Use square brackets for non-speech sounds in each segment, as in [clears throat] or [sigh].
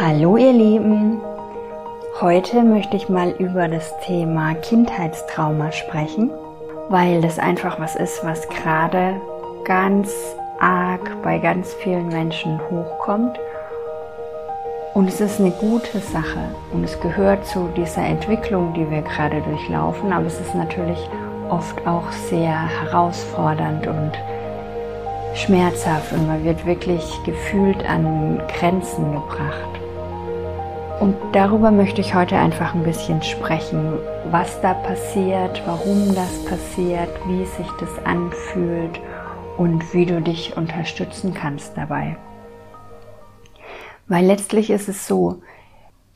Hallo ihr Lieben, heute möchte ich mal über das Thema Kindheitstrauma sprechen, weil das einfach was ist, was gerade ganz arg bei ganz vielen Menschen hochkommt. Und es ist eine gute Sache. Und es gehört zu dieser Entwicklung, die wir gerade durchlaufen, aber es ist natürlich oft auch sehr herausfordernd und schmerzhaft und man wird wirklich gefühlt an Grenzen gebracht. Und darüber möchte ich heute einfach ein bisschen sprechen, was da passiert, warum das passiert, wie sich das anfühlt und wie du dich unterstützen kannst dabei. Weil letztlich ist es so,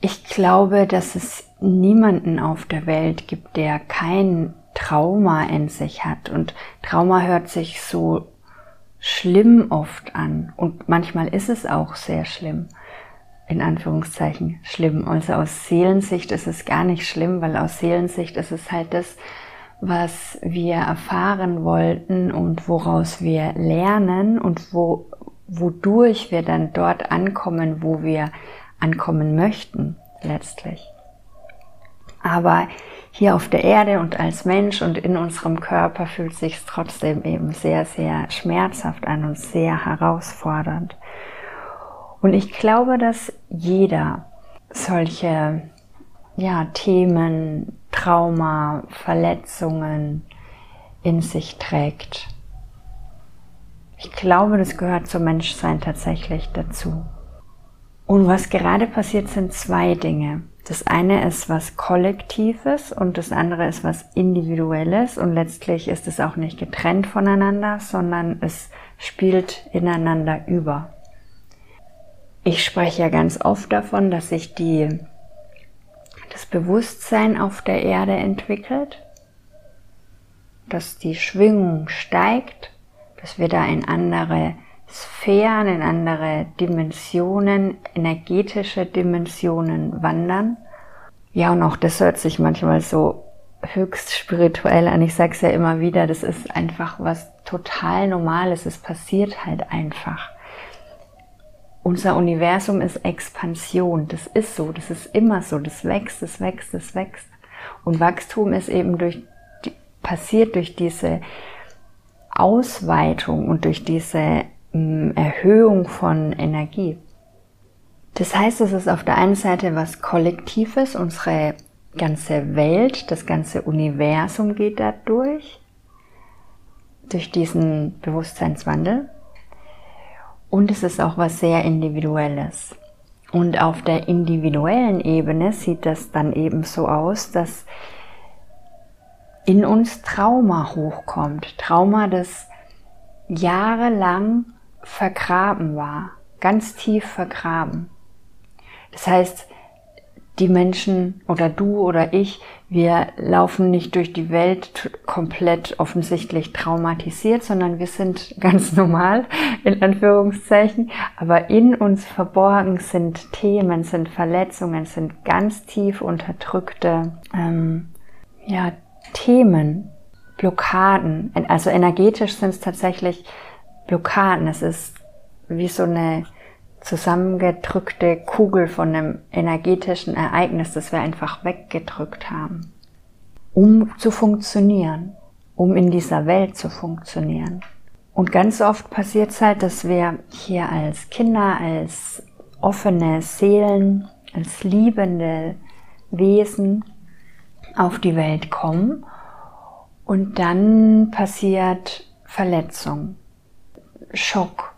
ich glaube, dass es niemanden auf der Welt gibt, der kein Trauma in sich hat. Und Trauma hört sich so schlimm oft an. Und manchmal ist es auch sehr schlimm. In Anführungszeichen schlimm. Also aus Seelensicht ist es gar nicht schlimm, weil aus Seelensicht ist es halt das, was wir erfahren wollten und woraus wir lernen und wo, wodurch wir dann dort ankommen, wo wir ankommen möchten, letztlich. Aber hier auf der Erde und als Mensch und in unserem Körper fühlt sich trotzdem eben sehr, sehr schmerzhaft an und sehr herausfordernd. Und ich glaube, dass jeder solche ja, Themen, Trauma, Verletzungen in sich trägt. Ich glaube, das gehört zum Menschsein tatsächlich dazu. Und was gerade passiert, sind zwei Dinge. Das eine ist was Kollektives und das andere ist was Individuelles und letztlich ist es auch nicht getrennt voneinander, sondern es spielt ineinander über. Ich spreche ja ganz oft davon, dass sich die, das Bewusstsein auf der Erde entwickelt, dass die Schwingung steigt, dass wir da in andere Sphären, in andere Dimensionen, energetische Dimensionen wandern. Ja, und auch das hört sich manchmal so höchst spirituell an. Ich sage es ja immer wieder, das ist einfach was total Normales. Es passiert halt einfach. Unser Universum ist Expansion. Das ist so. Das ist immer so. Das wächst, das wächst, das wächst. Und Wachstum ist eben durch, passiert durch diese Ausweitung und durch diese Erhöhung von Energie. Das heißt, es ist auf der einen Seite was Kollektives, unsere ganze Welt, das ganze Universum geht da durch, durch diesen Bewusstseinswandel. Und es ist auch was sehr Individuelles. Und auf der individuellen Ebene sieht das dann eben so aus, dass in uns Trauma hochkommt. Trauma, das jahrelang vergraben war, ganz tief vergraben. Das heißt, die Menschen oder du oder ich, wir laufen nicht durch die Welt komplett offensichtlich traumatisiert, sondern wir sind [laughs] ganz normal, in Anführungszeichen, aber in uns verborgen sind Themen, sind Verletzungen, sind ganz tief unterdrückte ähm, ja, Themen, Blockaden. Also energetisch sind es tatsächlich Blockaden. Es ist wie so eine zusammengedrückte Kugel von einem energetischen Ereignis, das wir einfach weggedrückt haben, um zu funktionieren, um in dieser Welt zu funktionieren. Und ganz oft passiert es halt, dass wir hier als Kinder, als offene Seelen, als liebende Wesen auf die Welt kommen und dann passiert Verletzung. Schock.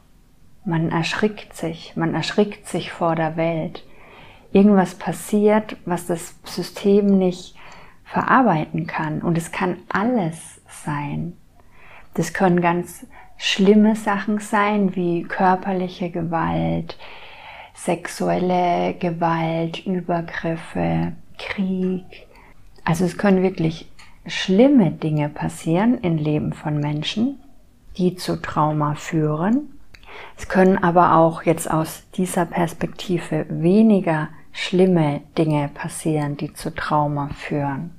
Man erschrickt sich, man erschrickt sich vor der Welt. Irgendwas passiert, was das System nicht verarbeiten kann. Und es kann alles sein. Das können ganz schlimme Sachen sein, wie körperliche Gewalt, sexuelle Gewalt, Übergriffe, Krieg. Also es können wirklich schlimme Dinge passieren im Leben von Menschen die zu Trauma führen. Es können aber auch jetzt aus dieser Perspektive weniger schlimme Dinge passieren, die zu Trauma führen.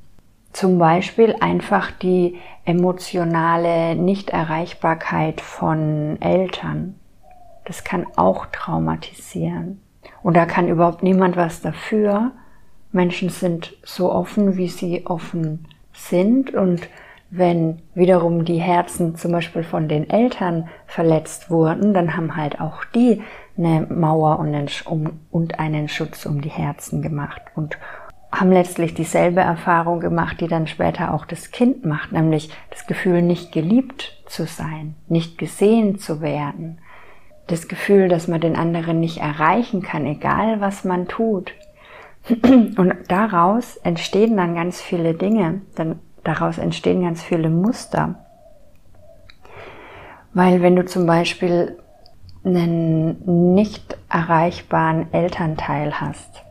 Zum Beispiel einfach die emotionale Nichterreichbarkeit von Eltern. Das kann auch traumatisieren. Und da kann überhaupt niemand was dafür. Menschen sind so offen, wie sie offen sind. Und wenn wiederum die Herzen zum Beispiel von den Eltern verletzt wurden, dann haben halt auch die eine Mauer und einen Schutz um die Herzen gemacht und haben letztlich dieselbe Erfahrung gemacht, die dann später auch das Kind macht, nämlich das Gefühl, nicht geliebt zu sein, nicht gesehen zu werden, das Gefühl, dass man den anderen nicht erreichen kann, egal was man tut. [clears throat] Und daraus entstehen dann ganz viele Dinge, dann daraus entstehen ganz viele Muster. Weil wenn du zum Beispiel einen nicht erreichbaren Elternteil hast,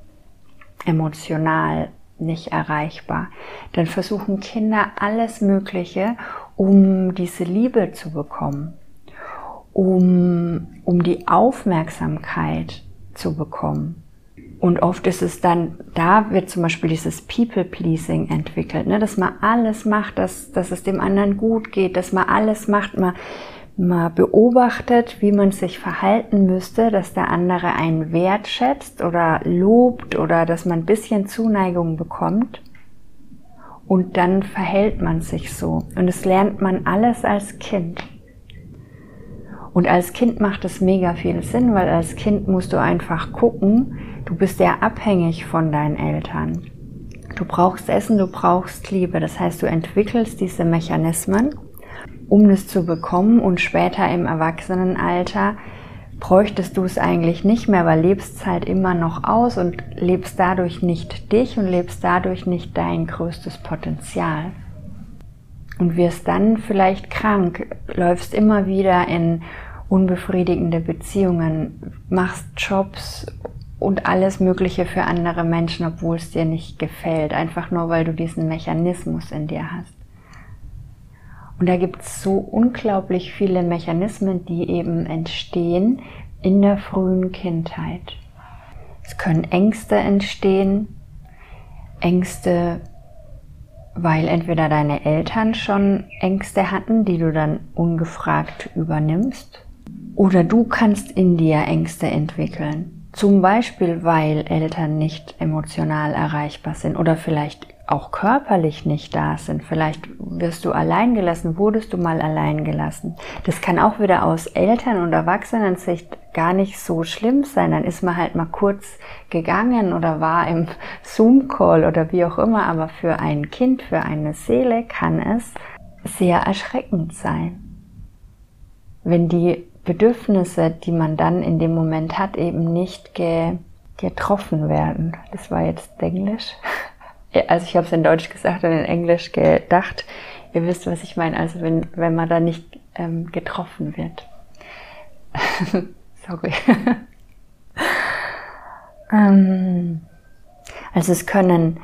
emotional nicht erreichbar, dann versuchen Kinder alles Mögliche, um diese Liebe zu bekommen, um, um die Aufmerksamkeit zu bekommen. Und oft ist es dann, da wird zum Beispiel dieses People-Pleasing entwickelt, ne? dass man alles macht, dass, dass es dem anderen gut geht, dass man alles macht, man mal beobachtet, wie man sich verhalten müsste, dass der andere einen wertschätzt oder lobt oder dass man ein bisschen Zuneigung bekommt. Und dann verhält man sich so. Und das lernt man alles als Kind. Und als Kind macht es mega viel Sinn, weil als Kind musst du einfach gucken, du bist ja abhängig von deinen Eltern. Du brauchst Essen, du brauchst Liebe. Das heißt, du entwickelst diese Mechanismen um es zu bekommen und später im Erwachsenenalter bräuchtest du es eigentlich nicht mehr, weil lebst halt immer noch aus und lebst dadurch nicht dich und lebst dadurch nicht dein größtes Potenzial. Und wirst dann vielleicht krank, läufst immer wieder in unbefriedigende Beziehungen, machst Jobs und alles Mögliche für andere Menschen, obwohl es dir nicht gefällt, einfach nur weil du diesen Mechanismus in dir hast. Und da gibt es so unglaublich viele Mechanismen, die eben entstehen in der frühen Kindheit. Es können Ängste entstehen, Ängste, weil entweder deine Eltern schon Ängste hatten, die du dann ungefragt übernimmst, oder du kannst in dir Ängste entwickeln. Zum Beispiel, weil Eltern nicht emotional erreichbar sind oder vielleicht auch körperlich nicht da sind. Vielleicht wirst du allein gelassen, wurdest du mal allein gelassen. Das kann auch wieder aus Eltern- und Erwachsenensicht gar nicht so schlimm sein. Dann ist man halt mal kurz gegangen oder war im Zoom-Call oder wie auch immer. Aber für ein Kind, für eine Seele kann es sehr erschreckend sein. Wenn die Bedürfnisse, die man dann in dem Moment hat, eben nicht ge getroffen werden. Das war jetzt Englisch. Also ich habe es in Deutsch gesagt und in Englisch gedacht. Ihr wisst, was ich meine. Also wenn, wenn man da nicht ähm, getroffen wird. [laughs] Sorry. [laughs] ähm, also es können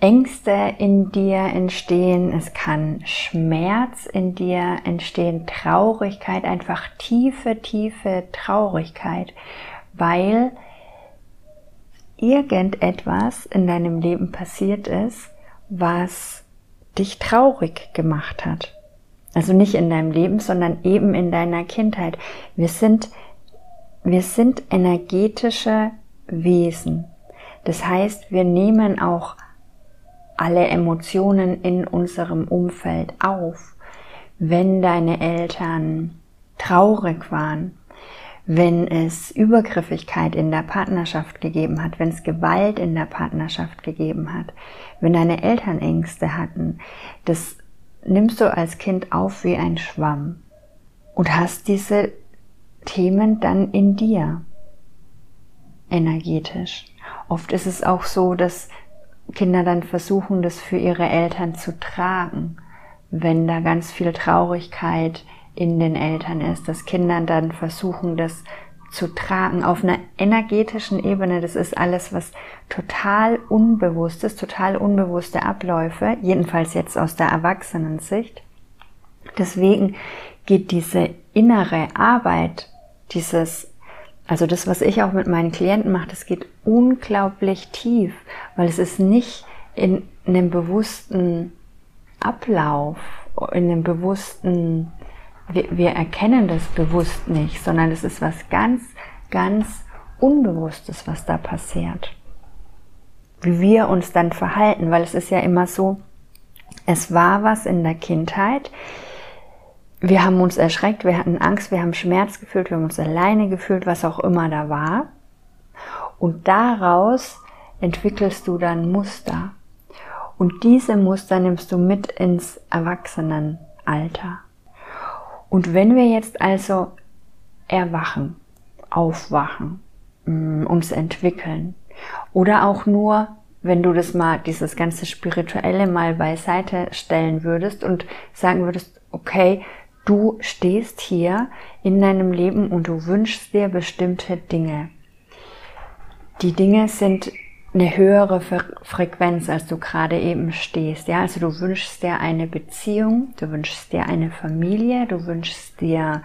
Ängste in dir entstehen, es kann Schmerz in dir entstehen, Traurigkeit, einfach tiefe, tiefe Traurigkeit, weil irgendetwas in deinem Leben passiert ist, was dich traurig gemacht hat. Also nicht in deinem Leben, sondern eben in deiner Kindheit. Wir sind, wir sind energetische Wesen. Das heißt, wir nehmen auch alle Emotionen in unserem Umfeld auf. Wenn deine Eltern traurig waren, wenn es Übergriffigkeit in der Partnerschaft gegeben hat, wenn es Gewalt in der Partnerschaft gegeben hat, wenn deine Eltern Ängste hatten, das nimmst du als Kind auf wie ein Schwamm und hast diese Themen dann in dir energetisch. Oft ist es auch so, dass Kinder dann versuchen, das für ihre Eltern zu tragen, wenn da ganz viel Traurigkeit in den Eltern ist, dass Kinder dann versuchen, das zu tragen auf einer energetischen Ebene. Das ist alles, was total unbewusst ist, total unbewusste Abläufe, jedenfalls jetzt aus der Erwachsenensicht. Deswegen geht diese innere Arbeit, dieses, also das, was ich auch mit meinen Klienten mache, das geht unglaublich tief, weil es ist nicht in einem bewussten Ablauf, in einem bewussten, wir, wir erkennen das bewusst nicht, sondern es ist was ganz, ganz Unbewusstes, was da passiert. Wie wir uns dann verhalten, weil es ist ja immer so, es war was in der Kindheit, wir haben uns erschreckt, wir hatten Angst, wir haben Schmerz gefühlt, wir haben uns alleine gefühlt, was auch immer da war. Und daraus entwickelst du dann Muster. Und diese Muster nimmst du mit ins Erwachsenenalter. Und wenn wir jetzt also erwachen, aufwachen, mm, uns entwickeln oder auch nur, wenn du das mal, dieses ganze Spirituelle mal beiseite stellen würdest und sagen würdest, okay, Du stehst hier in deinem Leben und du wünschst dir bestimmte Dinge. Die Dinge sind eine höhere Frequenz, als du gerade eben stehst. Ja, also du wünschst dir eine Beziehung, du wünschst dir eine Familie, du wünschst dir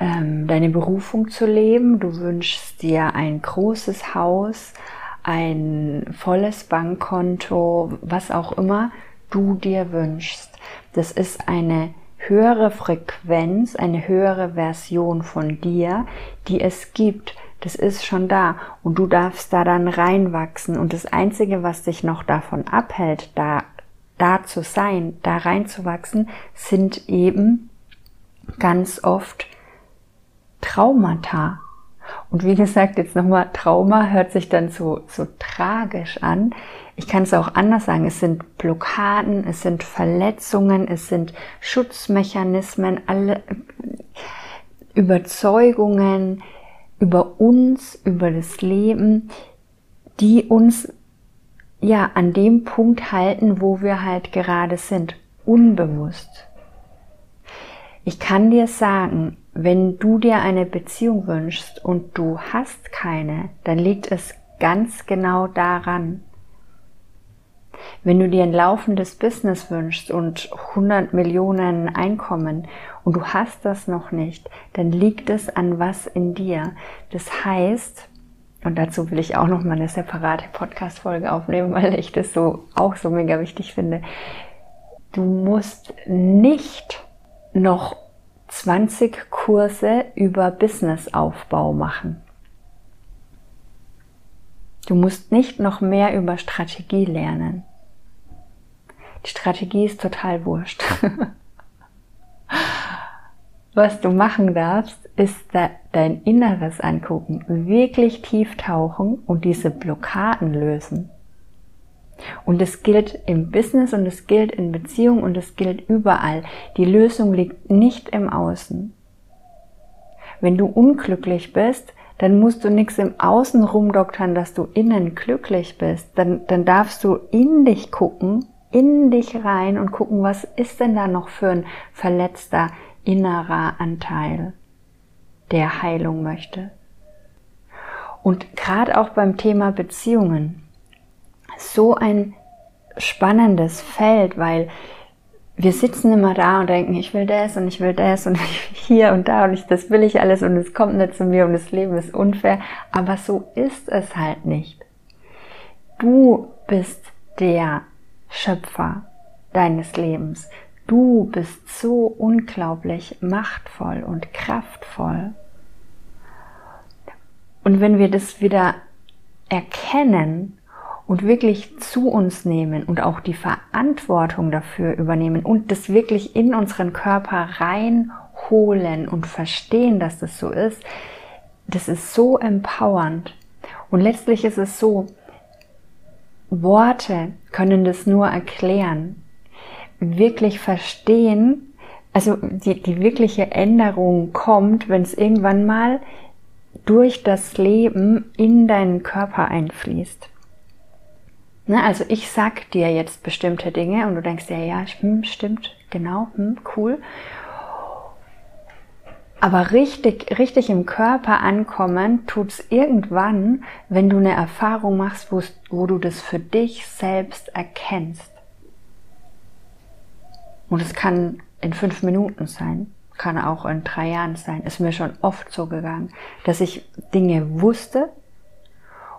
ähm, deine Berufung zu leben, du wünschst dir ein großes Haus, ein volles Bankkonto, was auch immer du dir wünschst. Das ist eine höhere Frequenz, eine höhere Version von dir, die es gibt. Das ist schon da und du darfst da dann reinwachsen und das Einzige, was dich noch davon abhält, da, da zu sein, da reinzuwachsen, sind eben ganz oft Traumata. Und wie gesagt, jetzt nochmal, Trauma hört sich dann so, so tragisch an. Ich kann es auch anders sagen. Es sind Blockaden, es sind Verletzungen, es sind Schutzmechanismen, alle Überzeugungen über uns, über das Leben, die uns ja an dem Punkt halten, wo wir halt gerade sind, unbewusst. Ich kann dir sagen, wenn du dir eine Beziehung wünschst und du hast keine, dann liegt es ganz genau daran, wenn du dir ein laufendes Business wünschst und 100 Millionen Einkommen und du hast das noch nicht, dann liegt es an was in dir. Das heißt, und dazu will ich auch noch mal eine separate Podcast-Folge aufnehmen, [laughs] weil ich das so auch so mega wichtig finde. Du musst nicht noch 20 Kurse über Businessaufbau machen. Du musst nicht noch mehr über Strategie lernen. Die Strategie ist total wurscht. [laughs] Was du machen darfst, ist dein Inneres angucken, wirklich tief tauchen und diese Blockaden lösen. Und es gilt im Business und es gilt in Beziehungen und es gilt überall. Die Lösung liegt nicht im Außen. Wenn du unglücklich bist, dann musst du nichts im Außen rumdoktern, dass du innen glücklich bist. Dann, dann darfst du in dich gucken in dich rein und gucken, was ist denn da noch für ein verletzter innerer Anteil, der Heilung möchte. Und gerade auch beim Thema Beziehungen, so ein spannendes Feld, weil wir sitzen immer da und denken, ich will das und ich will das und [laughs] hier und da und ich, das will ich alles und es kommt nicht zu mir und das Leben ist unfair. Aber so ist es halt nicht. Du bist der, Schöpfer deines Lebens. Du bist so unglaublich machtvoll und kraftvoll. Und wenn wir das wieder erkennen und wirklich zu uns nehmen und auch die Verantwortung dafür übernehmen und das wirklich in unseren Körper reinholen und verstehen, dass das so ist, das ist so empowernd. Und letztlich ist es so, Worte können das nur erklären. Wirklich verstehen, also die, die wirkliche Änderung kommt, wenn es irgendwann mal durch das Leben in deinen Körper einfließt. Ne, also ich sag dir jetzt bestimmte Dinge und du denkst dir, ja, hm, stimmt, genau, hm, cool. Aber richtig, richtig im Körper ankommen tut's irgendwann, wenn du eine Erfahrung machst, wo du das für dich selbst erkennst. Und es kann in fünf Minuten sein, kann auch in drei Jahren sein. Ist mir schon oft so gegangen, dass ich Dinge wusste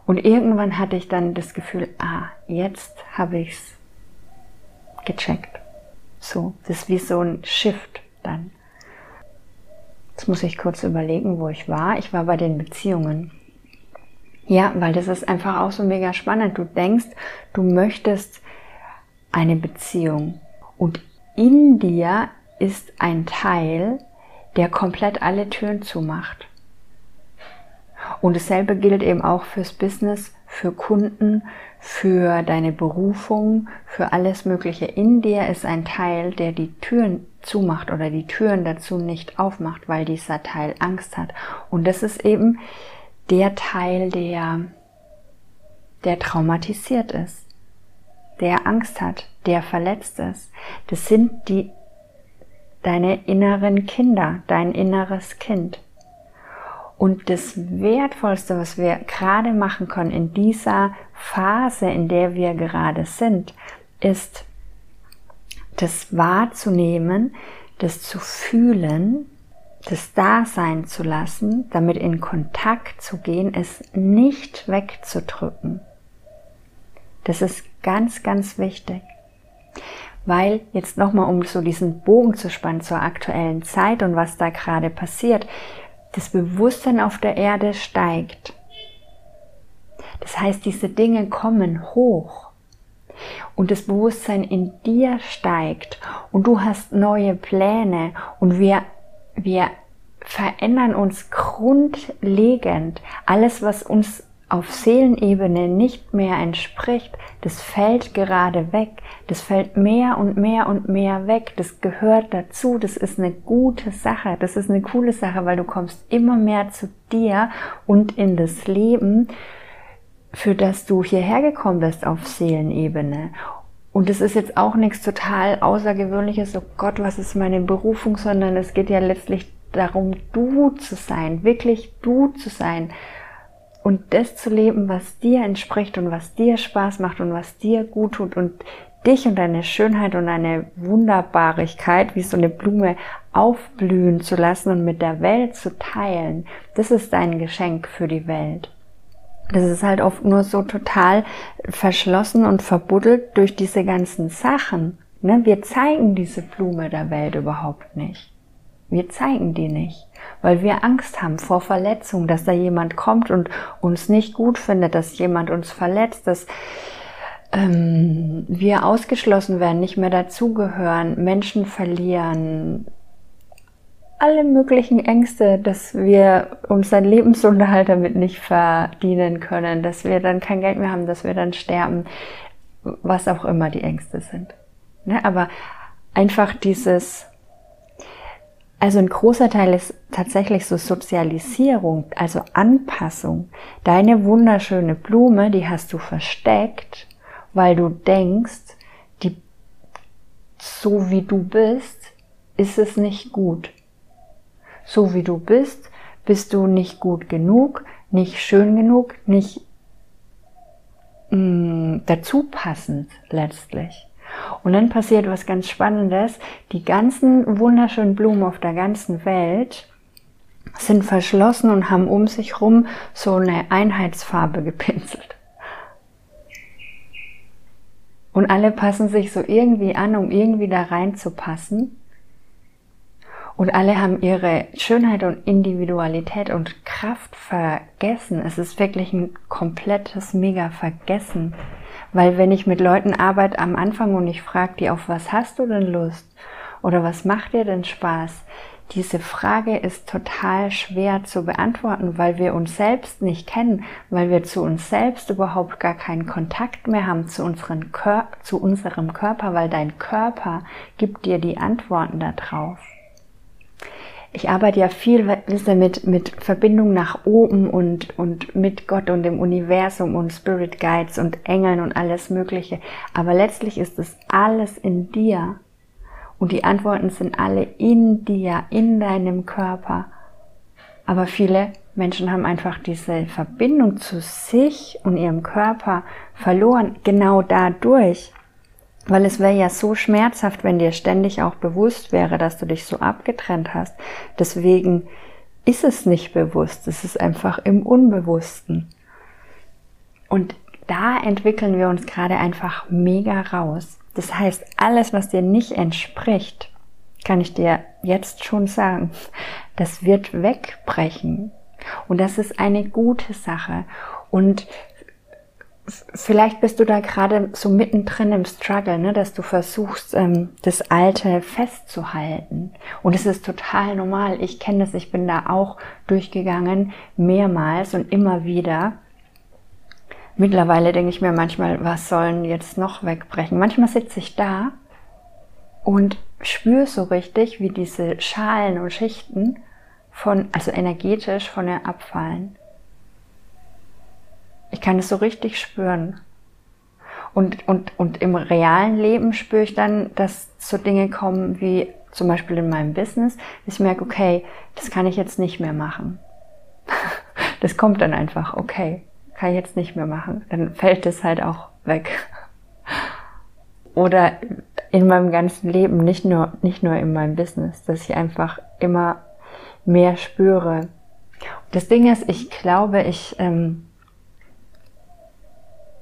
und irgendwann hatte ich dann das Gefühl, ah, jetzt habe ich's gecheckt. So, das ist wie so ein Shift dann. Jetzt muss ich kurz überlegen, wo ich war. Ich war bei den Beziehungen. Ja, weil das ist einfach auch so mega spannend. Du denkst, du möchtest eine Beziehung und in dir ist ein Teil, der komplett alle Türen zumacht. Und dasselbe gilt eben auch fürs Business, für Kunden, für deine Berufung, für alles Mögliche. In dir ist ein Teil, der die Türen zumacht oder die Türen dazu nicht aufmacht, weil dieser Teil Angst hat. Und das ist eben der Teil, der, der traumatisiert ist, der Angst hat, der verletzt ist. Das sind die, deine inneren Kinder, dein inneres Kind. Und das Wertvollste, was wir gerade machen können in dieser Phase, in der wir gerade sind, ist, das wahrzunehmen, das zu fühlen, das da sein zu lassen, damit in Kontakt zu gehen, es nicht wegzudrücken. Das ist ganz, ganz wichtig. Weil jetzt nochmal, um so diesen Bogen zu spannen zur aktuellen Zeit und was da gerade passiert, das Bewusstsein auf der Erde steigt. Das heißt, diese Dinge kommen hoch und das Bewusstsein in dir steigt und du hast neue Pläne und wir, wir verändern uns grundlegend. Alles, was uns auf Seelenebene nicht mehr entspricht, das fällt gerade weg. Das fällt mehr und mehr und mehr weg. Das gehört dazu. Das ist eine gute Sache. Das ist eine coole Sache, weil du kommst immer mehr zu dir und in das Leben, für das du hierher gekommen bist auf Seelenebene. Und es ist jetzt auch nichts total Außergewöhnliches, oh Gott, was ist meine Berufung, sondern es geht ja letztlich darum, du zu sein, wirklich du zu sein und das zu leben, was dir entspricht und was dir Spaß macht und was dir gut tut und dich und deine Schönheit und deine Wunderbarigkeit wie so eine Blume aufblühen zu lassen und mit der Welt zu teilen, das ist dein Geschenk für die Welt. Das ist halt oft nur so total verschlossen und verbuddelt durch diese ganzen Sachen. Ne? Wir zeigen diese Blume der Welt überhaupt nicht. Wir zeigen die nicht weil wir Angst haben vor Verletzung, dass da jemand kommt und uns nicht gut findet, dass jemand uns verletzt, dass ähm, wir ausgeschlossen werden, nicht mehr dazugehören, Menschen verlieren, alle möglichen Ängste, dass wir unseren Lebensunterhalt damit nicht verdienen können, dass wir dann kein Geld mehr haben, dass wir dann sterben, was auch immer die Ängste sind. Ne? Aber einfach dieses also ein großer Teil ist tatsächlich so Sozialisierung, also Anpassung. Deine wunderschöne Blume, die hast du versteckt, weil du denkst, die, so wie du bist, ist es nicht gut. So wie du bist, bist du nicht gut genug, nicht schön genug, nicht mh, mm, dazu passend letztlich. Und dann passiert was ganz Spannendes. Die ganzen wunderschönen Blumen auf der ganzen Welt sind verschlossen und haben um sich rum so eine Einheitsfarbe gepinselt. Und alle passen sich so irgendwie an, um irgendwie da reinzupassen. Und alle haben ihre Schönheit und Individualität und Kraft vergessen. Es ist wirklich ein komplettes Mega-Vergessen. Weil wenn ich mit Leuten arbeite am Anfang und ich frage die, auf was hast du denn Lust? Oder was macht dir denn Spaß? Diese Frage ist total schwer zu beantworten, weil wir uns selbst nicht kennen, weil wir zu uns selbst überhaupt gar keinen Kontakt mehr haben zu, unseren Kör zu unserem Körper, weil dein Körper gibt dir die Antworten darauf ich arbeite ja viel mit, mit Verbindung nach oben und, und mit Gott und dem Universum und Spirit Guides und Engeln und alles Mögliche. Aber letztlich ist es alles in dir. Und die Antworten sind alle in dir, in deinem Körper. Aber viele Menschen haben einfach diese Verbindung zu sich und ihrem Körper verloren, genau dadurch. Weil es wäre ja so schmerzhaft, wenn dir ständig auch bewusst wäre, dass du dich so abgetrennt hast. Deswegen ist es nicht bewusst, es ist einfach im Unbewussten. Und da entwickeln wir uns gerade einfach mega raus. Das heißt, alles, was dir nicht entspricht, kann ich dir jetzt schon sagen, das wird wegbrechen. Und das ist eine gute Sache. Und vielleicht bist du da gerade so mittendrin im Struggle, ne, dass du versuchst, ähm, das Alte festzuhalten. Und es ist total normal. Ich kenne das, ich bin da auch durchgegangen, mehrmals und immer wieder. Mittlerweile denke ich mir manchmal, was sollen jetzt noch wegbrechen? Manchmal sitze ich da und spüre so richtig, wie diese Schalen und Schichten von, also energetisch von mir abfallen. Ich kann es so richtig spüren. Und, und, und im realen Leben spüre ich dann, dass so Dinge kommen wie zum Beispiel in meinem Business, ich merke, okay, das kann ich jetzt nicht mehr machen. [laughs] Das kommt dann einfach, okay, kann ich jetzt nicht mehr machen. Dann fällt es halt auch weg. Oder in meinem ganzen Leben, nicht nur, nicht nur in meinem Business, dass ich einfach immer mehr spüre. Das Ding ist, ich glaube, ich, ähm,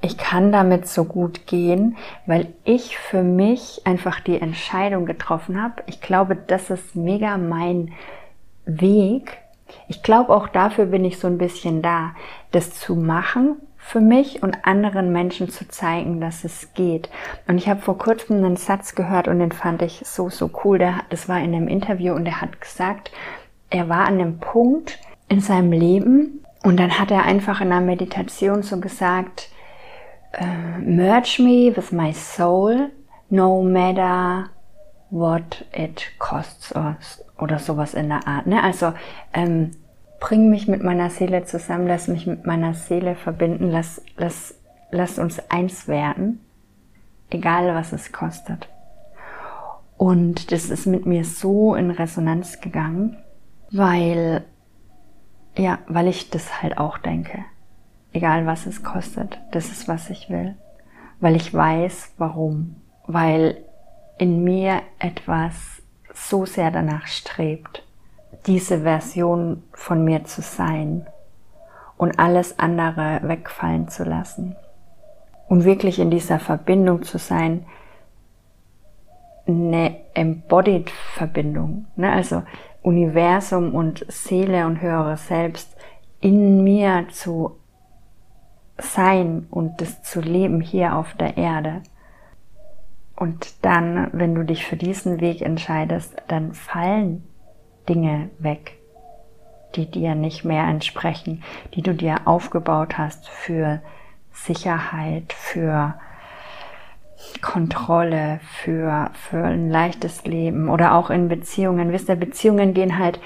ich kann damit so gut gehen, weil ich für mich einfach die Entscheidung getroffen habe. Ich glaube, das ist mega mein Weg. Ich glaube, auch dafür bin ich so ein bisschen da, das zu machen für mich und anderen Menschen zu zeigen, dass es geht. Und ich habe vor kurzem einen Satz gehört und den fand ich so, so cool. Der, das war in einem Interview und er hat gesagt, er war an einem Punkt in seinem Leben und dann hat er einfach in einer Meditation so gesagt, uh, merge me with my soul, no matter what it costs or, oder sowas in der Art. Ne? Also ähm, bring mich mit meiner Seele zusammen, lass mich mit meiner Seele verbinden, lass, lass, lass uns eins werden, egal was es kostet. Und das ist mit mir so in Resonanz gegangen, weil, ja, weil ich das halt auch denke egal was es kostet. Das ist, was ich will. Weil ich weiß, warum. Weil in mir etwas so sehr danach strebt, diese Version von mir zu sein und alles andere wegfallen zu lassen. Und wirklich in dieser Verbindung zu sein, eine embodied Verbindung, ne? also Universum und Seele und höheres Selbst in mir zu sein und das zu leben hier auf der Erde. Und dann, wenn du dich für diesen Weg entscheidest, dann fallen Dinge weg, die dir nicht mehr entsprechen, die du dir aufgebaut hast für Sicherheit, für Kontrolle, für, für ein leichtes Leben oder auch in Beziehungen. Wisst ihr, Beziehungen gehen halt,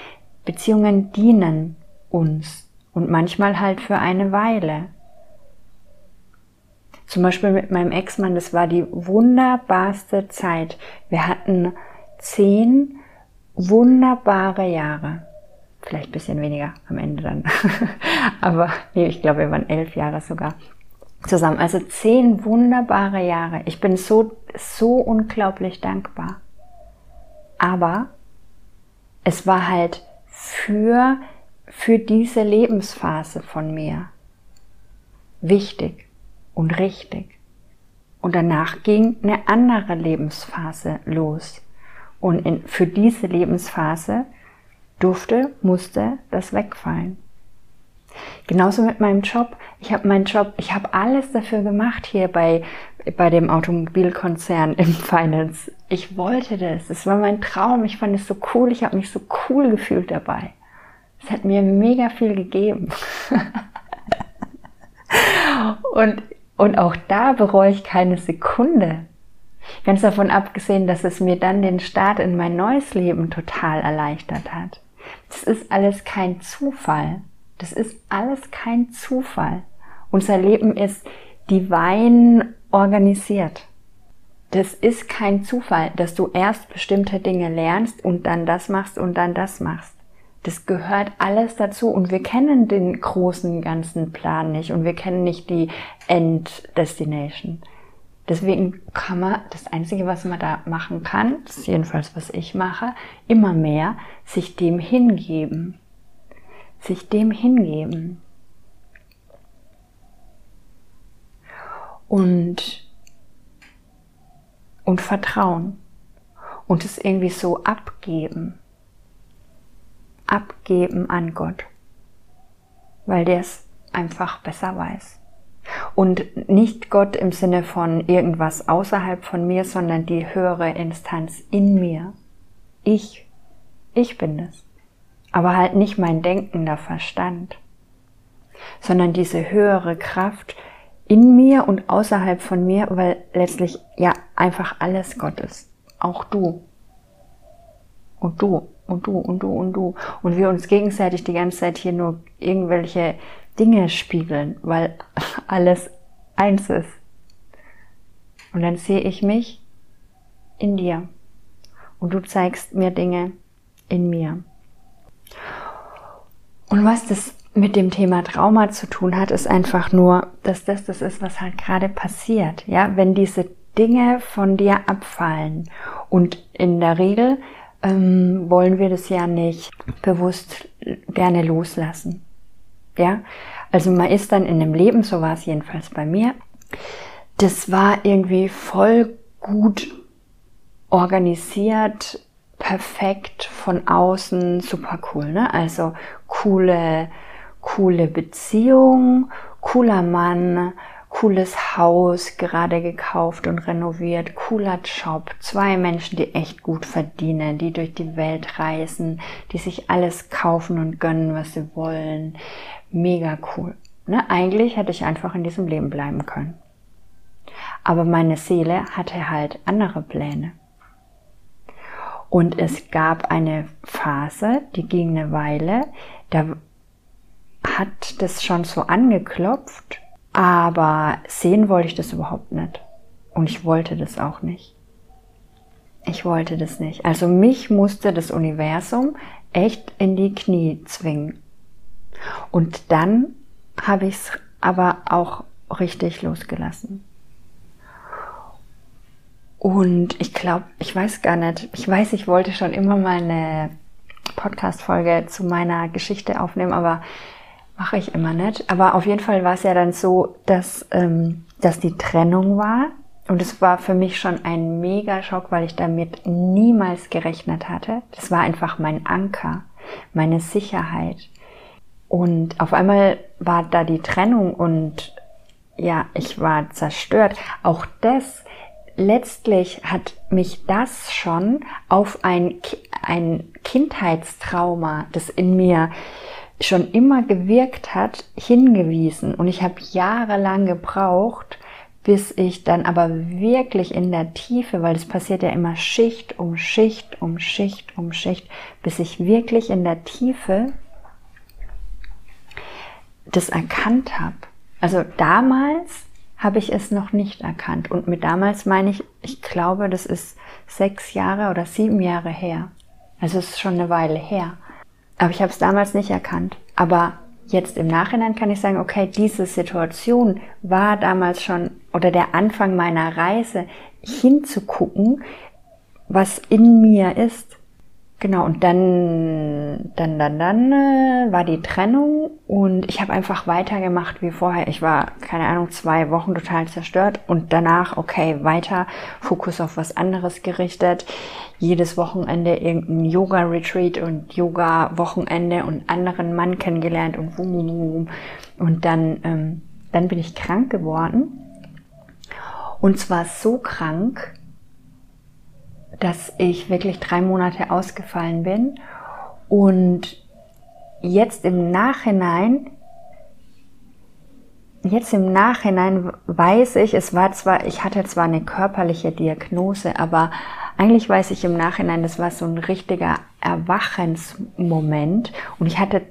Beziehungen dienen uns und manchmal halt für eine Weile. Zum Beispiel mit meinem Ex-Mann, das war die wunderbarste Zeit. Wir hatten zehn wunderbare Jahre. Vielleicht ein bisschen weniger am Ende dann. [laughs] Aber nee, ich glaube, wir waren elf Jahre sogar zusammen. Also zehn wunderbare Jahre. Ich bin so, so unglaublich dankbar. Aber es war halt für, für diese Lebensphase von mir wichtig und richtig. Und danach ging eine andere Lebensphase los. Und in, für diese Lebensphase durfte, musste das wegfallen. Genauso mit meinem Job. Ich habe meinen Job, ich habe alles dafür gemacht hier bei, bei dem Automobilkonzern [laughs] im Finance. Ich wollte das. Es war mein Traum. Ich fand es so cool. Ich habe mich so cool gefühlt dabei. Es hat mir mega viel gegeben. [laughs] Und und auch da bereue ich keine Sekunde. Ganz davon abgesehen, dass es mir dann den Start in mein neues Leben total erleichtert hat. Das ist alles kein Zufall. Das ist alles kein Zufall. Unser Leben ist divine organisiert. Das ist kein Zufall, dass du erst bestimmte Dinge lernst und dann das machst und dann das machst. Das gehört alles dazu und wir kennen den großen ganzen Plan nicht und wir kennen nicht die End-Destination. Deswegen kann man, das Einzige, was man da machen kann, ist jedenfalls, was ich mache, immer mehr sich dem hingeben. Sich dem hingeben. Und und vertrauen und es irgendwie so abgeben. Abgeben an Gott, weil der es einfach besser weiß. Und nicht Gott im Sinne von irgendwas außerhalb von mir, sondern die höhere Instanz in mir. Ich, ich bin es. Aber halt nicht mein denkender Verstand, sondern diese höhere Kraft in mir und außerhalb von mir, weil letztlich ja einfach alles Gott ist. Auch du. Und du und du und du und du. Und wir uns gegenseitig die ganze Zeit hier nur irgendwelche Dinge spiegeln, weil [laughs] alles eins ist. Und dann sehe ich mich in dir. Und du zeigst mir Dinge in mir. Und was das mit dem Thema Trauma zu tun hat, ist einfach nur, dass das das ist, was halt gerade passiert. Ja, wenn diese Dinge von dir abfallen. Und in der Regel ähm, wollen wir das ja nicht bewusst gerne loslassen. Ja, also man ist dann in dem Leben, so war es jedenfalls bei mir, das war irgendwie voll gut organisiert, perfekt von außen, super cool, ne? Also coole, coole Beziehung, cooler Mann, cooles Haus, gerade gekauft und renoviert, cooler Job, zwei Menschen, die echt gut verdienen, die durch die Welt reisen, die sich alles kaufen und gönnen, was sie wollen. Mega cool. Ne? Eigentlich hätte ich einfach in diesem Leben bleiben können. Aber meine Seele hatte halt andere Pläne. Und es gab eine Phase, die ging eine Weile, da hat das schon so angeklopft aber sehen wollte ich das überhaupt nicht. Und ich wollte das auch nicht. Ich wollte das nicht. Also mich musste das Universum echt in die Knie zwingen. Und dann habe ich es aber auch richtig losgelassen. Und ich glaube, ich weiß gar nicht, ich weiß, ich wollte schon immer mal eine Podcast-Folge zu meiner Geschichte aufnehmen, aber Mache ich immer nicht. Aber auf jeden Fall war es ja dann so, dass, ähm, dass die Trennung war. Und es war für mich schon ein mega Schock, weil ich damit niemals gerechnet hatte. Das war einfach mein Anker, meine Sicherheit. Und auf einmal war da die Trennung und ja, ich war zerstört. Auch das, letztlich hat mich das schon auf ein, ein Kindheitstrauma, das in mir schon immer gewirkt hat, hingewiesen. Und ich habe jahrelang gebraucht, bis ich dann aber wirklich in der Tiefe, weil es passiert ja immer Schicht um Schicht um Schicht um Schicht, bis ich wirklich in der Tiefe das erkannt habe. Also damals habe ich es noch nicht erkannt. Und mit damals meine ich, ich glaube, das ist sechs Jahre oder sieben Jahre her. Also es ist schon eine Weile her. Aber ich habe es damals nicht erkannt. Aber jetzt im Nachhinein kann ich sagen, okay, diese Situation war damals schon oder der Anfang meiner Reise hinzugucken, was in mir ist. Genau, und dann, dann, dann, dann äh, war die Trennung und ich habe einfach weitergemacht wie vorher. Ich war, keine Ahnung, zwei Wochen total zerstört und danach, okay, weiter, Fokus auf was anderes gerichtet. Jedes Wochenende irgendein Yoga-Retreat und Yoga-Wochenende und anderen Mann kennengelernt und wum, wum, wum. Und dann, ähm, dann bin ich krank geworden. Und zwar so krank, dass ich wirklich drei Monate ausgefallen bin. Und jetzt im Nachhinein, jetzt im Nachhinein weiß ich, es war zwar, ich hatte zwar eine körperliche Diagnose, aber eigentlich weiß ich im Nachhinein, das war so ein richtiger Erwachensmoment. Und ich hatte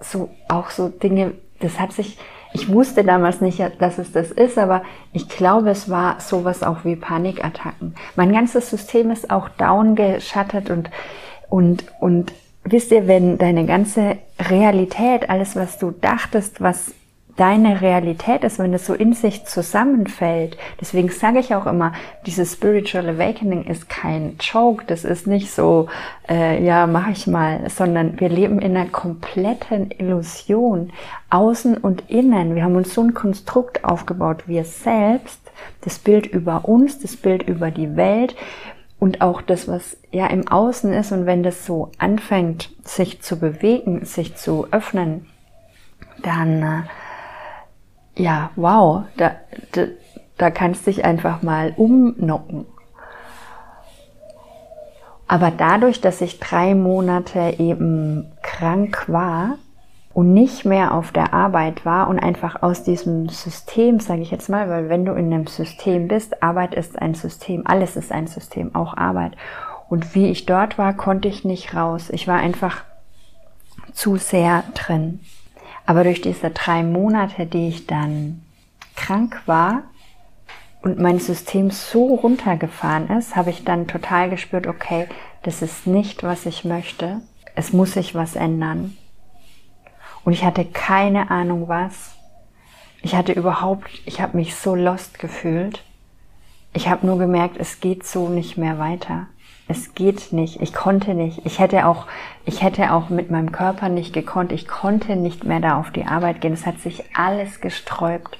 so auch so Dinge, das hat sich ich wusste damals nicht, dass es das ist, aber ich glaube, es war sowas auch wie Panikattacken. Mein ganzes System ist auch down geschattert und, und, und wisst ihr, wenn deine ganze Realität, alles, was du dachtest, was deine Realität ist, wenn es so in sich zusammenfällt. Deswegen sage ich auch immer, dieses Spiritual Awakening ist kein Joke, das ist nicht so, äh, ja, mache ich mal, sondern wir leben in einer kompletten Illusion, außen und innen. Wir haben uns so ein Konstrukt aufgebaut, wir selbst, Das Bild über uns, das Bild über die Welt und auch das, was ja im Außen ist. Und wenn das so anfängt, sich zu bewegen, sich zu öffnen, dann, äh, ja, wow, da, da, da kannst dich einfach mal umnocken. Aber dadurch, dass ich drei Monate eben krank war und nicht mehr auf der Arbeit war und einfach aus diesem System, sage ich jetzt mal, weil wenn du in einem System bist, Arbeit ist ein System, alles ist ein System, auch Arbeit. Und wie ich dort war, konnte ich nicht raus. Ich war einfach zu sehr drin. Aber durch diese drei Monate, die ich dann krank war, und mein System so runtergefahren ist, habe ich dann total gespürt, okay, das ist nicht, was ich möchte. Es muss sich was ändern. Und ich hatte keine Ahnung was. Ich hatte überhaupt, ich habe mich so lost gefühlt. Ich habe nur gemerkt, es geht so nicht mehr weiter. Es geht nicht. Ich konnte nicht. Ich hätte auch, ich hätte auch mit meinem Körper nicht gekonnt. Ich konnte nicht mehr da auf die Arbeit gehen. Es hat sich alles gesträubt.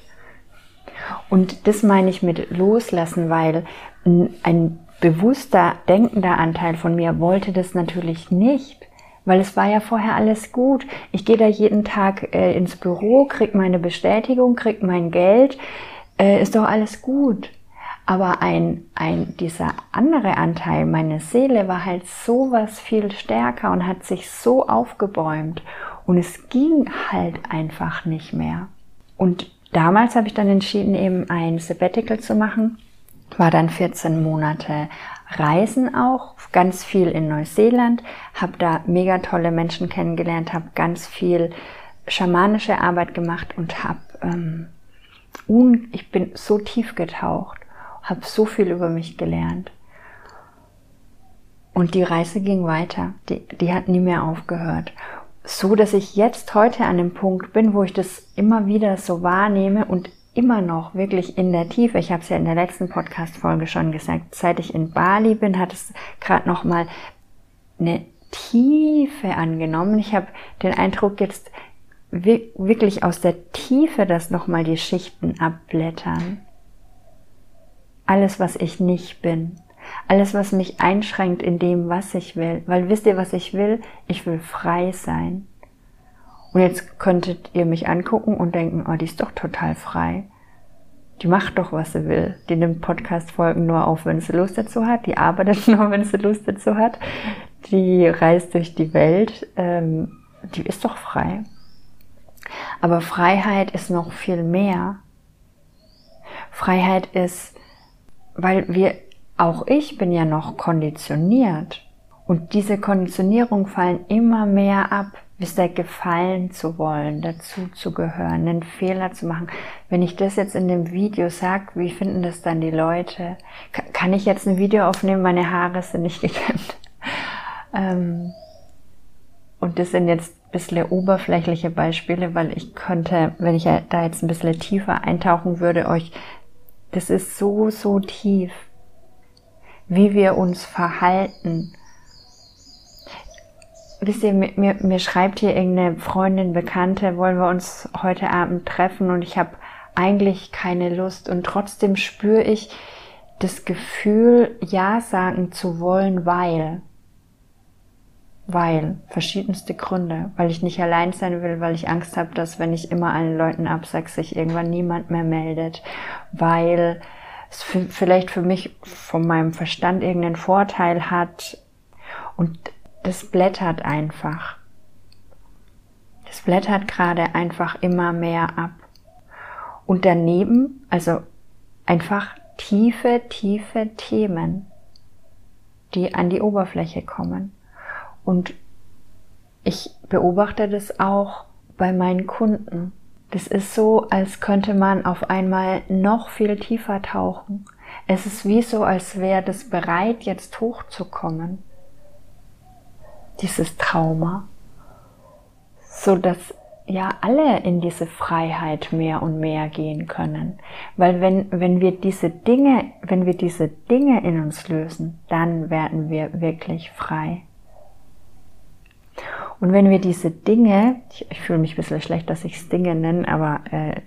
Und das meine ich mit loslassen, weil ein bewusster, denkender Anteil von mir wollte das natürlich nicht, weil es war ja vorher alles gut. Ich gehe da jeden Tag äh, ins Büro, krieg meine Bestätigung, krieg mein Geld, äh, ist doch alles gut. Aber ein, ein, dieser andere Anteil, meine Seele, war halt so was viel stärker und hat sich so aufgebäumt. Und es ging halt einfach nicht mehr. Und damals habe ich dann entschieden, eben ein Sabbatical zu machen. War dann 14 Monate Reisen auch, ganz viel in Neuseeland, habe da mega tolle Menschen kennengelernt, habe ganz viel schamanische Arbeit gemacht und habe, ähm, ich bin so tief getaucht, habe so viel über mich gelernt. Und die Reise ging weiter, die, die hat nie mehr aufgehört so, dass ich jetzt heute an dem Punkt bin, wo ich das immer wieder so wahrnehme und immer noch wirklich in der Tiefe. Ich habe es ja in der letzten Podcast-Folge schon gesagt. Seit ich in Bali bin, hat es gerade noch mal eine Tiefe angenommen. Ich habe den Eindruck, jetzt wirklich aus der Tiefe, dass noch mal die Schichten abblättern. Alles, was ich nicht bin. Alles, was mich einschränkt in dem, was ich will. Weil wisst ihr, was ich will? Ich will frei sein. Und jetzt könntet ihr mich angucken und denken, oh, die ist doch total frei. Die macht doch, was sie will. Die nimmt Podcast-Folgen nur auf, wenn sie Lust dazu hat. Die arbeitet [laughs] nur, wenn sie Lust dazu hat. Die reist durch die Welt. Ähm, die ist doch frei. Aber Freiheit ist noch viel mehr. Freiheit ist, weil wir auch ich bin ja noch konditioniert. Und diese Konditionierung fallen immer mehr ab, bis der gefallen zu wollen, dazu zu gehören, einen Fehler zu machen. Wenn ich das jetzt in dem Video sage, wie finden das dann die Leute? Kann ich jetzt ein Video aufnehmen, meine Haare sind nicht gekämmt? [laughs] Ähm, und das sind jetzt ein bisschen oberflächliche Beispiele, weil ich könnte, wenn ich da jetzt ein bisschen tiefer eintauchen würde, euch, das ist so, so tief wie wir uns verhalten. Wisst ihr, mir, mir, schreibt hier irgendeine Freundin, Bekannte, wollen wir uns heute Abend treffen und ich habe eigentlich keine Lust und trotzdem spüre ich das Gefühl, Ja sagen zu wollen, weil. Weil, verschiedenste Gründe, weil ich nicht allein sein will, weil ich Angst habe, dass wenn ich immer allen Leuten absage, sich irgendwann niemand mehr meldet, weil es vielleicht für mich von meinem Verstand irgendeinen Vorteil hat und das blättert einfach. Das blättert gerade einfach immer mehr ab. Und daneben, also einfach tiefe, tiefe Themen, die an die Oberfläche kommen. Und ich beobachte das auch bei meinen Kunden. Das ist so, als könnte man auf einmal noch viel tiefer tauchen. Es ist wie so, als wäre das bereit, jetzt hochzukommen. Dieses Trauma. So dass ja alle in diese Freiheit mehr und mehr gehen können. Weil wenn, wenn wir diese Dinge, wenn wir diese Dinge in uns lösen, dann werden wir wirklich frei. Und wenn wir diese Dinge, ich, ich fühle mich ein bisschen schlecht, dass ich es Dinge nenne, aber äh,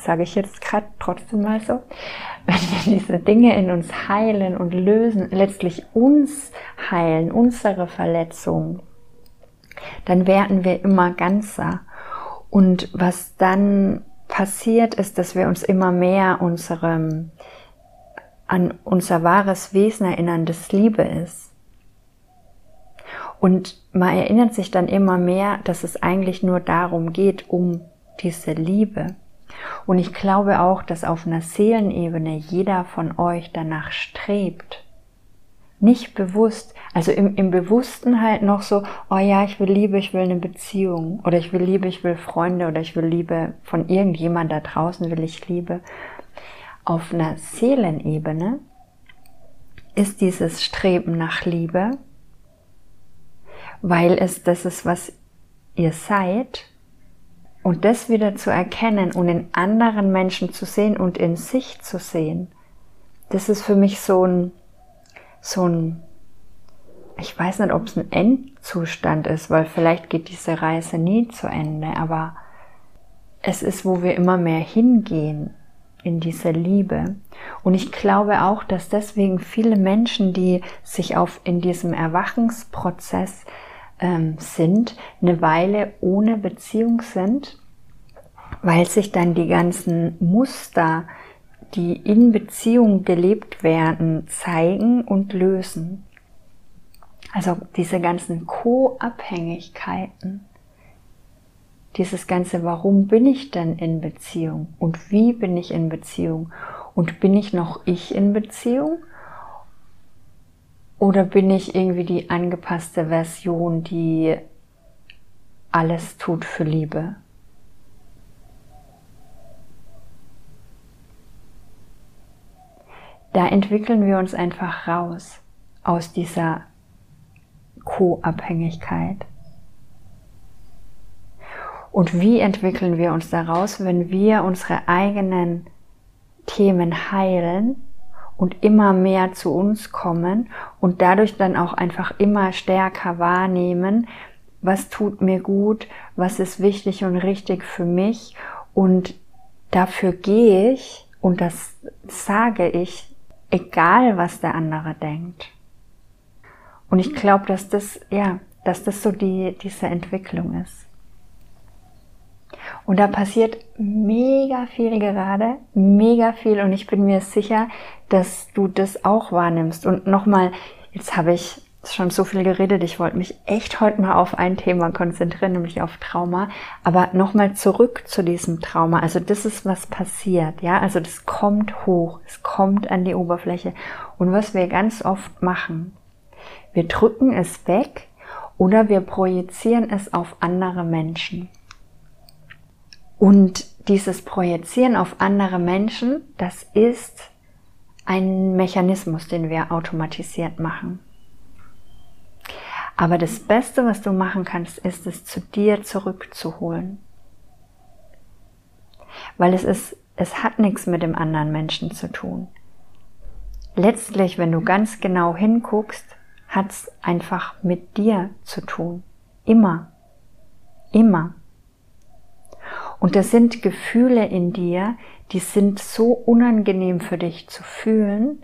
sage ich jetzt gerade trotzdem mal so, [laughs] wenn wir diese Dinge in uns heilen und lösen, letztlich uns heilen, unsere Verletzungen, dann werden wir immer ganzer. Und was dann passiert, ist, dass wir uns immer mehr unserem, an unser wahres Wesen erinnern, das Liebe ist. Und man erinnert sich dann immer mehr, dass es eigentlich nur darum geht, um diese Liebe. Und ich glaube auch, dass auf einer Seelenebene jeder von euch danach strebt. Nicht bewusst, also im, im Bewussten halt noch so, oh ja, ich will Liebe, ich will eine Beziehung oder ich will Liebe, ich will Freunde oder ich will Liebe von irgendjemand da draußen will ich Liebe. Auf einer Seelenebene ist dieses Streben nach Liebe weil es das ist, was ihr seid. Und das wieder zu erkennen und in anderen Menschen zu sehen und in sich zu sehen, das ist für mich so ein, so ein, ich weiß nicht, ob es ein Endzustand ist, weil vielleicht geht diese Reise nie zu Ende, aber es ist, wo wir immer mehr hingehen in diese Liebe. Und ich glaube auch, dass deswegen viele Menschen, die sich auf in diesem Erwachungsprozess ähm, sind, eine Weile ohne Beziehung sind, weil sich dann die ganzen Muster, die in Beziehung gelebt werden, zeigen und lösen. Also diese ganzen Co-Abhängigkeiten, dieses ganze, warum bin ich denn in Beziehung und wie bin ich in Beziehung und bin ich noch ich in Beziehung oder bin ich irgendwie die angepasste Version, die alles tut für Liebe? Da entwickeln wir uns einfach raus aus dieser Co-Abhängigkeit. Und wie entwickeln wir uns daraus, wenn wir unsere eigenen Themen heilen und immer mehr zu uns kommen und dadurch dann auch einfach immer stärker wahrnehmen, was tut mir gut, was ist wichtig und richtig für mich und dafür gehe ich und das sage ich, egal was der andere denkt. Und ich glaube, dass das, ja, dass das so die, diese Entwicklung ist. Und da passiert mega viel gerade, mega viel und ich bin mir sicher, dass du das auch wahrnimmst. Und nochmal, jetzt habe ich schon so viel geredet, ich wollte mich echt heute mal auf ein Thema konzentrieren, nämlich auf Trauma. Aber nochmal zurück zu diesem Trauma. Also das ist, was passiert, ja. Also das kommt hoch, es kommt an die Oberfläche. Und was wir ganz oft machen, wir drücken es weg oder wir projizieren es auf andere Menschen. Und dieses Projizieren auf andere Menschen, das ist ein Mechanismus, den wir automatisiert machen. Aber das Beste, was du machen kannst, ist es zu dir zurückzuholen. Weil es ist, es hat nichts mit dem anderen Menschen zu tun. Letztlich, wenn du ganz genau hinguckst, hat es einfach mit dir zu tun. Immer. Immer. Und das sind Gefühle in dir, die sind so unangenehm für dich zu fühlen,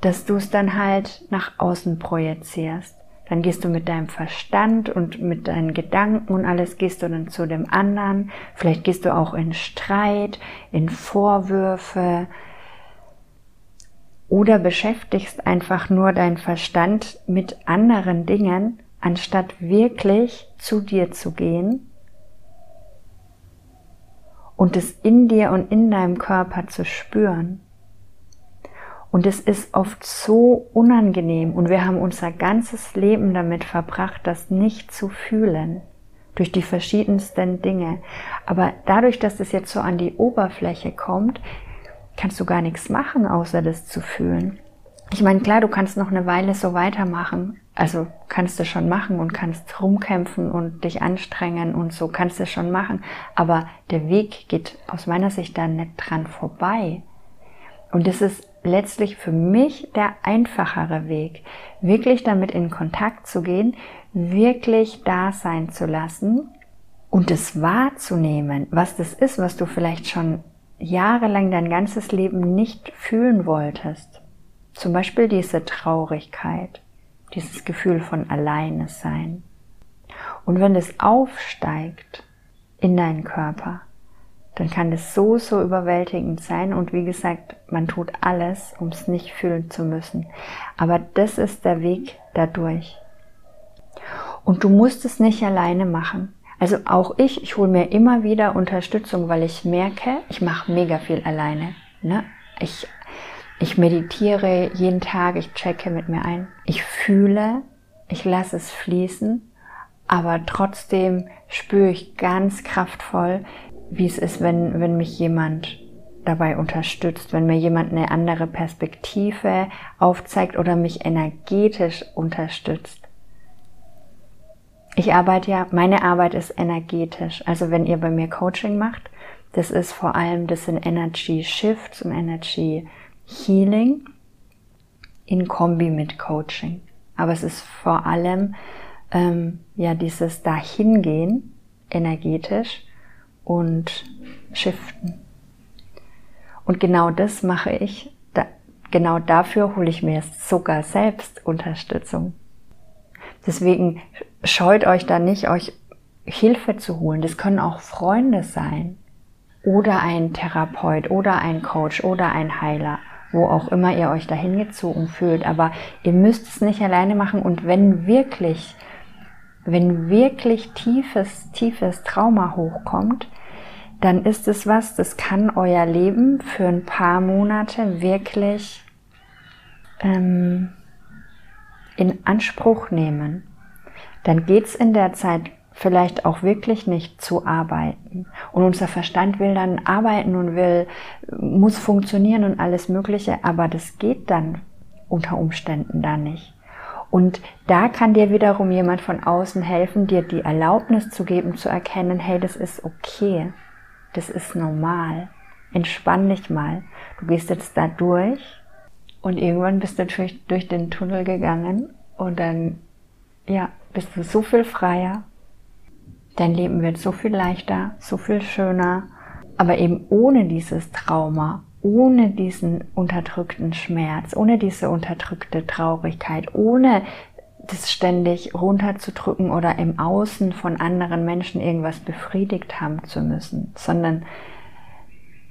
dass du es dann halt nach außen projizierst. Dann gehst du mit deinem Verstand und mit deinen Gedanken und alles gehst du dann zu dem anderen. Vielleicht gehst du auch in Streit, in Vorwürfe oder beschäftigst einfach nur deinen Verstand mit anderen Dingen, anstatt wirklich zu dir zu gehen und es in dir und in deinem Körper zu spüren. Und es ist oft so unangenehm und wir haben unser ganzes Leben damit verbracht, das nicht zu fühlen durch die verschiedensten Dinge. Aber dadurch, dass es jetzt so an die Oberfläche kommt, kannst du gar nichts machen, außer das zu fühlen. Ich meine, klar, du kannst noch eine Weile so weitermachen. Also kannst du schon machen und kannst rumkämpfen und dich anstrengen und so kannst du schon machen. Aber der Weg geht aus meiner Sicht da nicht dran vorbei. Und das ist letztlich für mich der einfachere Weg, wirklich damit in Kontakt zu gehen, wirklich da sein zu lassen und es wahrzunehmen, was das ist, was du vielleicht schon jahrelang dein ganzes Leben nicht fühlen wolltest. Zum Beispiel diese Traurigkeit, dieses Gefühl von Alleine sein. Und wenn es aufsteigt in deinen Körper, dann kann es so, so überwältigend sein. Und wie gesagt, man tut alles, um es nicht fühlen zu müssen. Aber das ist der Weg dadurch. Und du musst es nicht alleine machen. Also auch ich, ich hole mir immer wieder Unterstützung, weil ich merke, ich mache mega viel alleine. Ne? Ich, ich meditiere jeden Tag, ich checke mit mir ein. Ich fühle, ich lasse es fließen, aber trotzdem spüre ich ganz kraftvoll, wie es ist, wenn, wenn mich jemand dabei unterstützt, wenn mir jemand eine andere Perspektive aufzeigt oder mich energetisch unterstützt. Ich arbeite ja, meine Arbeit ist energetisch. Also wenn ihr bei mir Coaching macht, das ist vor allem, das sind Energy Shifts und Energy Healing in Kombi mit Coaching. Aber es ist vor allem ähm, ja dieses Dahingehen energetisch und shiften. Und genau das mache ich. Da, genau dafür hole ich mir sogar selbst Unterstützung. Deswegen scheut euch da nicht, euch Hilfe zu holen. Das können auch Freunde sein oder ein Therapeut oder ein Coach oder ein Heiler, wo auch immer ihr euch dahin gezogen fühlt. Aber ihr müsst es nicht alleine machen und wenn wirklich, wenn wirklich tiefes, tiefes Trauma hochkommt, dann ist es was, das kann euer Leben für ein paar Monate wirklich ähm, in Anspruch nehmen dann geht's in der Zeit vielleicht auch wirklich nicht zu arbeiten. Und unser Verstand will dann arbeiten und will, muss funktionieren und alles Mögliche, aber das geht dann unter Umständen da nicht. Und da kann dir wiederum jemand von außen helfen, dir die Erlaubnis zu geben, zu erkennen, hey, das ist okay. Das ist normal. Entspann dich mal. Du gehst jetzt da durch und irgendwann bist du durch, durch den Tunnel gegangen und dann, ja, bist du so viel freier, dein Leben wird so viel leichter, so viel schöner, aber eben ohne dieses Trauma, ohne diesen unterdrückten Schmerz, ohne diese unterdrückte Traurigkeit, ohne das ständig runterzudrücken oder im Außen von anderen Menschen irgendwas befriedigt haben zu müssen, sondern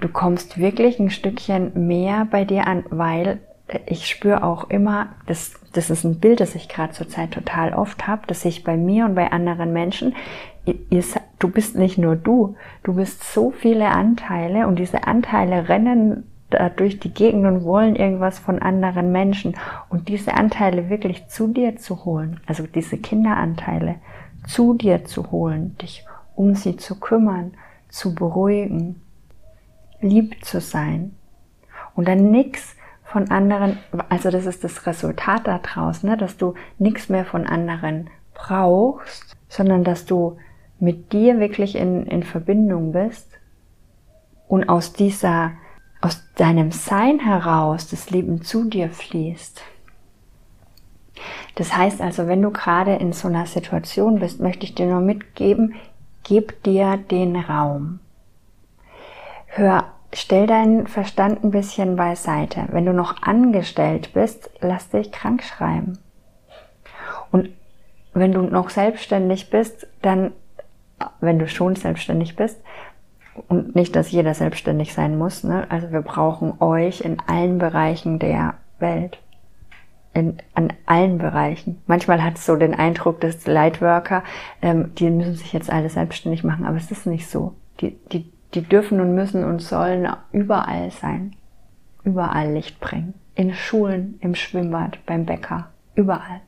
du kommst wirklich ein Stückchen mehr bei dir an, weil ich spüre auch immer, das, das ist ein Bild, das ich gerade zurzeit total oft habe, dass ich bei mir und bei anderen Menschen, ihr, du bist nicht nur du, du bist so viele Anteile und diese Anteile rennen da durch die Gegend und wollen irgendwas von anderen Menschen. Und diese Anteile wirklich zu dir zu holen, also diese Kinderanteile zu dir zu holen, dich um sie zu kümmern, zu beruhigen, lieb zu sein. Und dann nix von anderen, also das ist das Resultat daraus, ne, dass du nichts mehr von anderen brauchst, sondern dass du mit dir wirklich in, in Verbindung bist und aus dieser, aus deinem Sein heraus das Leben zu dir fließt. Das heißt also, wenn du gerade in so einer Situation bist, möchte ich dir nur mitgeben, gib dir den Raum. Hör stell deinen Verstand ein bisschen beiseite. Wenn du noch angestellt bist, lass dich krank schreiben. Und wenn du noch selbstständig bist, dann, wenn du schon selbstständig bist, und nicht, dass jeder selbstständig sein muss, ne? also wir brauchen euch in allen Bereichen der Welt. In, an allen Bereichen. Manchmal hat es so den Eindruck, dass Lightworker, ähm, die müssen sich jetzt alle selbstständig machen, aber es ist nicht so. Die, die die dürfen und müssen und sollen überall sein. Überall Licht bringen. In Schulen, im Schwimmbad, beim Bäcker, überall.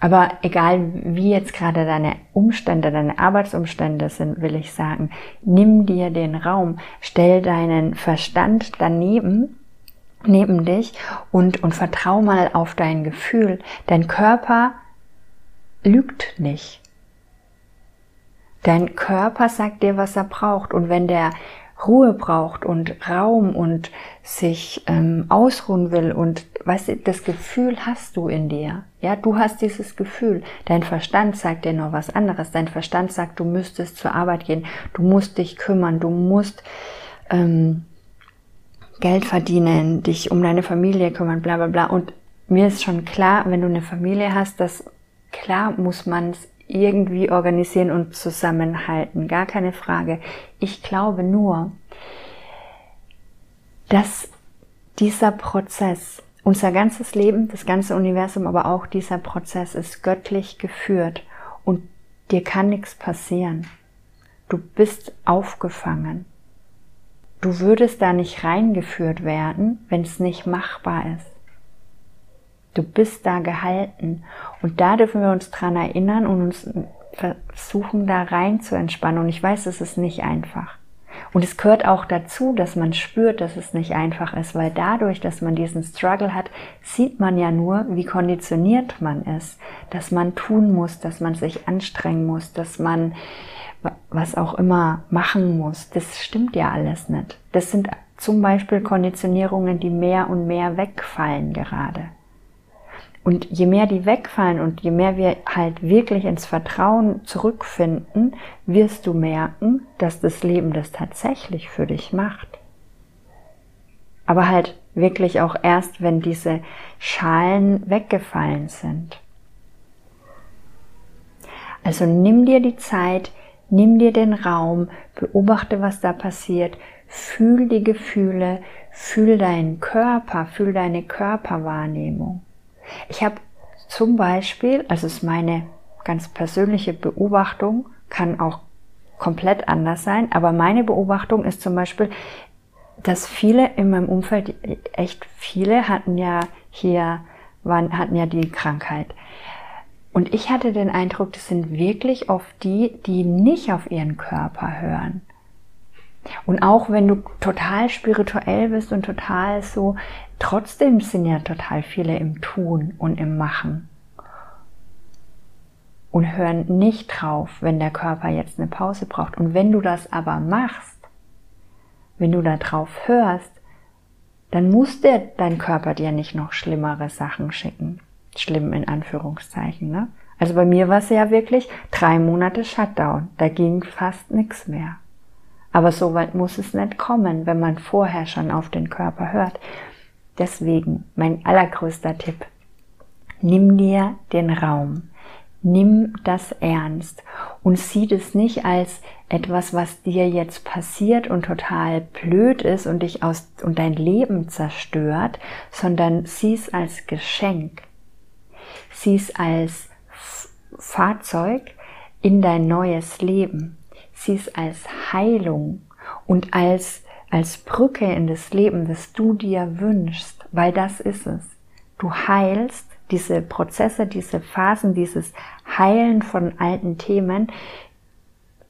Aber egal wie jetzt gerade deine Umstände, deine Arbeitsumstände sind, will ich sagen, nimm dir den Raum, stell deinen Verstand daneben, neben dich und, und vertrau mal auf dein Gefühl. Dein Körper lügt nicht. Dein Körper sagt dir, was er braucht. Und wenn der Ruhe braucht und Raum und sich ähm, ausruhen will und weißt du, das Gefühl hast du in dir. Ja, du hast dieses Gefühl. Dein Verstand sagt dir noch was anderes. Dein Verstand sagt, du müsstest zur Arbeit gehen, du musst dich kümmern, du musst ähm, Geld verdienen, dich um deine Familie kümmern, bla bla bla. Und mir ist schon klar, wenn du eine Familie hast, dass klar muss man es irgendwie organisieren und zusammenhalten. Gar keine Frage. Ich glaube nur, dass dieser Prozess, unser ganzes Leben, das ganze Universum, aber auch dieser Prozess ist göttlich geführt und dir kann nichts passieren. Du bist aufgefangen. Du würdest da nicht reingeführt werden, wenn es nicht machbar ist. Du bist da gehalten. Und da dürfen wir uns dran erinnern und uns versuchen, da rein zu entspannen. Und ich weiß, es ist nicht einfach. Und es gehört auch dazu, dass man spürt, dass es nicht einfach ist, weil dadurch, dass man diesen Struggle hat, sieht man ja nur, wie konditioniert man ist, dass man tun muss, dass man sich anstrengen muss, dass man was auch immer machen muss. Das stimmt ja alles nicht. Das sind zum Beispiel Konditionierungen, die mehr und mehr wegfallen gerade. Und je mehr die wegfallen und je mehr wir halt wirklich ins Vertrauen zurückfinden, wirst du merken, dass das Leben das tatsächlich für dich macht. Aber halt wirklich auch erst, wenn diese Schalen weggefallen sind. Also nimm dir die Zeit, nimm dir den Raum, beobachte, was da passiert, fühl die Gefühle, fühl deinen Körper, fühl deine Körperwahrnehmung. Ich habe zum Beispiel, also es ist meine ganz persönliche Beobachtung, kann auch komplett anders sein, aber meine Beobachtung ist zum Beispiel, dass viele in meinem Umfeld, echt viele hatten ja hier, waren, hatten ja die Krankheit. Und ich hatte den Eindruck, das sind wirklich oft die, die nicht auf ihren Körper hören. Und auch wenn du total spirituell bist und total so, trotzdem sind ja total viele im Tun und im Machen. Und hören nicht drauf, wenn der Körper jetzt eine Pause braucht. Und wenn du das aber machst, wenn du da drauf hörst, dann muss der, dein Körper dir nicht noch schlimmere Sachen schicken. Schlimm in Anführungszeichen, ne? Also bei mir war es ja wirklich drei Monate Shutdown. Da ging fast nichts mehr. Aber so weit muss es nicht kommen, wenn man vorher schon auf den Körper hört. Deswegen mein allergrößter Tipp. Nimm dir den Raum. Nimm das ernst und sieh das nicht als etwas, was dir jetzt passiert und total blöd ist und dich aus und dein Leben zerstört, sondern sieh es als Geschenk. Sieh es als Fahrzeug in dein neues Leben sieh es als Heilung und als, als Brücke in das Leben, das du dir wünschst, weil das ist es. Du heilst diese Prozesse, diese Phasen, dieses Heilen von alten Themen,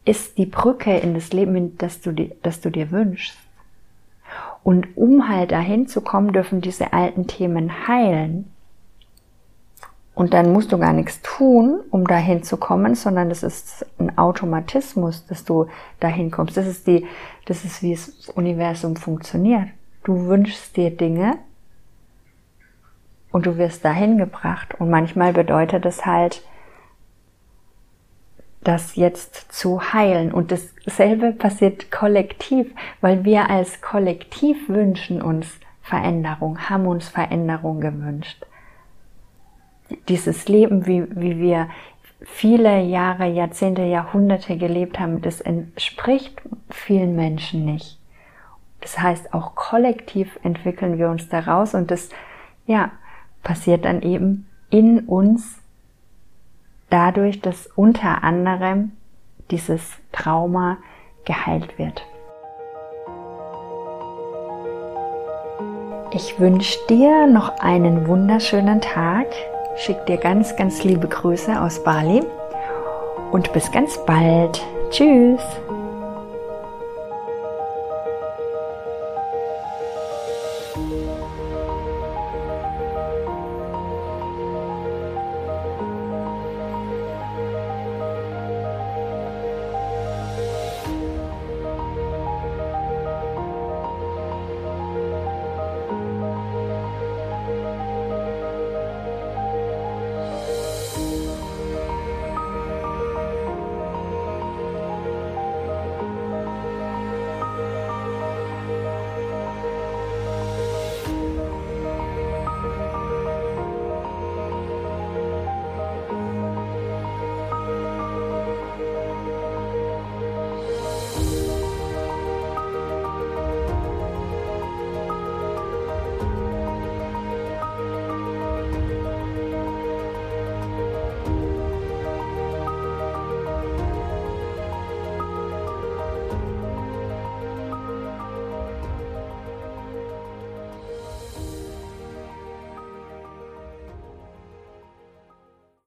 ist die Brücke in das Leben, das du, dir, das du dir wünschst. Und um halt dahin zu kommen, dürfen diese alten Themen heilen. Und dann musst du gar nichts tun, um dahin zu kommen, sondern das ist ein Automatismus, dass du dahin kommst. Das ist die, das ist wie das Universum funktioniert. Du wünschst dir Dinge und du wirst dahin gebracht. Und manchmal bedeutet es halt, das jetzt zu heilen. Und dasselbe passiert kollektiv, weil wir als Kollektiv wünschen uns Veränderung, haben uns Veränderung gewünscht dieses Leben, wie, wie wir viele Jahre, Jahrzehnte, Jahrhunderte gelebt haben, das entspricht vielen Menschen nicht. Das heißt, auch kollektiv entwickeln wir uns daraus und das, ja, passiert dann eben in uns dadurch, dass unter anderem dieses Trauma geheilt wird. Ich wünsche dir noch einen wunderschönen Tag schicke dir ganz, ganz liebe Grüße aus Bali und bis ganz bald. Tschüss!